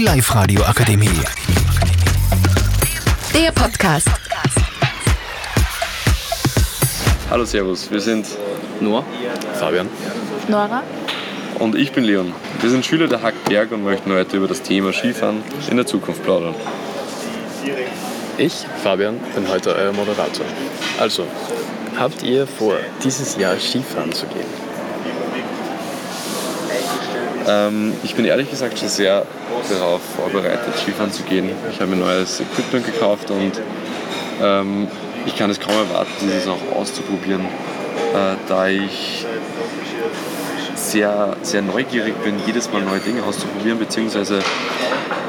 Die Live-Radio Akademie. Der Podcast. Hallo Servus, wir sind Noah. Fabian Nora? und ich bin Leon. Wir sind Schüler der Hackberg und möchten heute über das Thema Skifahren in der Zukunft plaudern. Ich, Fabian, bin heute euer Moderator. Also, habt ihr vor, dieses Jahr Skifahren zu gehen? Ähm, ich bin ehrlich gesagt schon sehr darauf vorbereitet, Skifahren zu gehen. Ich habe mir neues Equipment gekauft und ähm, ich kann es kaum erwarten, dieses auch auszuprobieren, äh, da ich sehr, sehr neugierig bin, jedes Mal neue Dinge auszuprobieren, beziehungsweise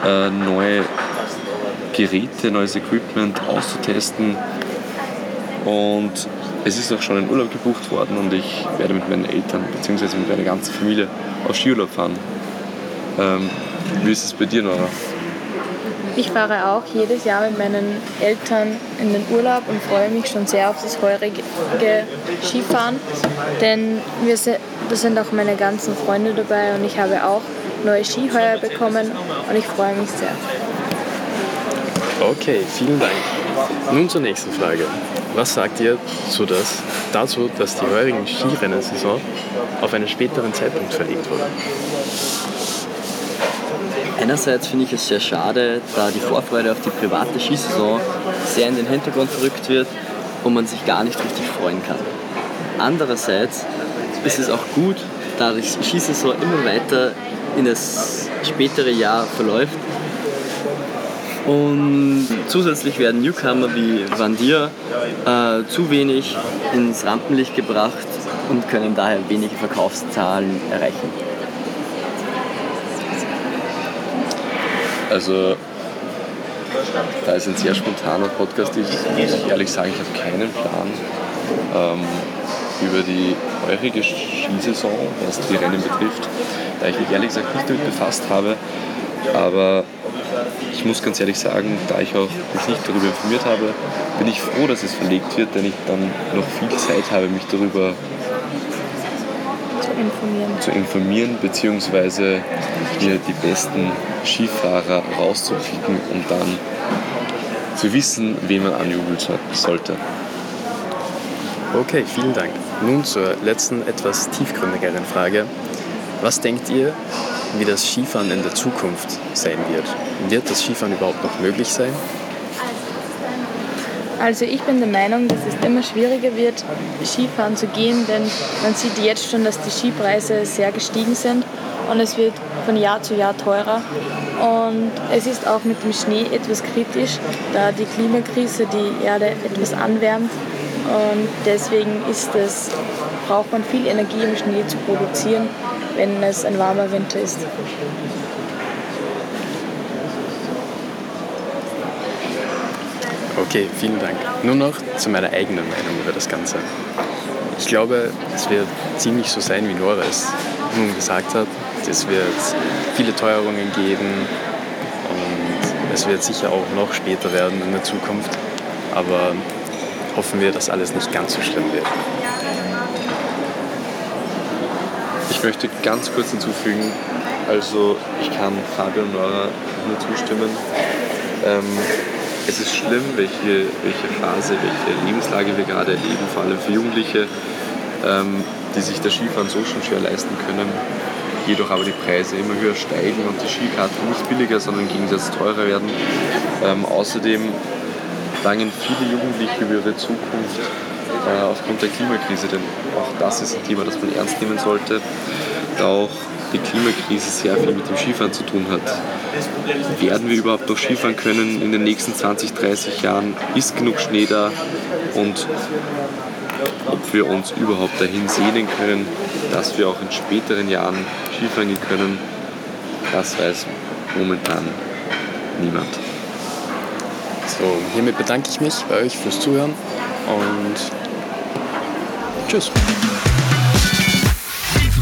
äh, neue Geräte, neues Equipment auszutesten. Und es ist auch schon ein Urlaub gebucht worden und ich werde mit meinen Eltern bzw. mit meiner ganzen Familie auf Skiurlaub fahren. Ähm, wie ist es bei dir, Nora? Ich fahre auch jedes Jahr mit meinen Eltern in den Urlaub und freue mich schon sehr auf das heurige Skifahren, denn wir sind, da sind auch meine ganzen Freunde dabei und ich habe auch neue Ski heuer bekommen und ich freue mich sehr. Okay, vielen Dank. Nun zur nächsten Frage. Was sagt ihr zu das, dazu, dass die heurigen Skirennensaison auf einen späteren Zeitpunkt verlegt wurde? Einerseits finde ich es sehr schade, da die Vorfreude auf die private Skisaison sehr in den Hintergrund verrückt wird und man sich gar nicht richtig freuen kann. Andererseits ist es auch gut, da die Skisaison immer weiter in das spätere Jahr verläuft und zusätzlich werden Newcomer wie Van Dier äh, zu wenig ins Rampenlicht gebracht und können daher wenige Verkaufszahlen erreichen. Also, da ist ein sehr spontaner Podcast. Ich muss ehrlich sagen, ich habe keinen Plan ähm, über die heurige Skisaison, was die Rennen betrifft, da ich mich ehrlich gesagt nicht damit befasst habe. Aber ich muss ganz ehrlich sagen, da ich auch mich nicht darüber informiert habe, bin ich froh, dass es verlegt wird, denn ich dann noch viel Zeit habe, mich darüber Zu informieren. zu informieren bzw. mir die besten Skifahrer rauszupicken und dann zu wissen, wen man anjubeln so- sollte. Okay, vielen Dank. Nun zur letzten, etwas tiefgründigeren Frage. Was denkt ihr, wie das Skifahren in der Zukunft sein wird? Wird das Skifahren überhaupt noch möglich sein? Also ich bin der Meinung, dass es immer schwieriger wird, Skifahren zu gehen, denn man sieht jetzt schon, dass die Skipreise sehr gestiegen sind und es wird von Jahr zu Jahr teurer. Und es ist auch mit dem Schnee etwas kritisch, da die Klimakrise die Erde etwas anwärmt. Und deswegen ist es, braucht man viel Energie, um Schnee zu produzieren, wenn es ein warmer Winter ist. Okay, vielen Dank. Nur noch zu meiner eigenen Meinung über das Ganze. Ich glaube, es wird ziemlich so sein, wie Nora es nun gesagt hat. Es wird viele Teuerungen geben und es wird sicher auch noch später werden in der Zukunft. Aber hoffen wir, dass alles nicht ganz so schlimm wird. Ich möchte ganz kurz hinzufügen, also ich kann Fabian und Nora nur zustimmen. Ähm, es ist schlimm, welche, welche Phase, welche Lebenslage wir gerade erleben, vor allem für Jugendliche, ähm, die sich das Skifahren so schon schwer leisten können, jedoch aber die Preise immer höher steigen und die Skikarten nicht billiger, sondern im Gegensatz teurer werden. Ähm, außerdem bangen viele Jugendliche über ihre Zukunft äh, aufgrund der Klimakrise, denn auch das ist ein Thema, das man ernst nehmen sollte, da auch die Klimakrise sehr viel mit dem Skifahren zu tun hat. Werden wir überhaupt noch Skifahren können in den nächsten 20, 30 Jahren? Ist genug Schnee da? Und ob wir uns überhaupt dahin sehnen können, dass wir auch in späteren Jahren Skifahren gehen können, das weiß momentan niemand. So, hiermit bedanke ich mich bei euch fürs Zuhören und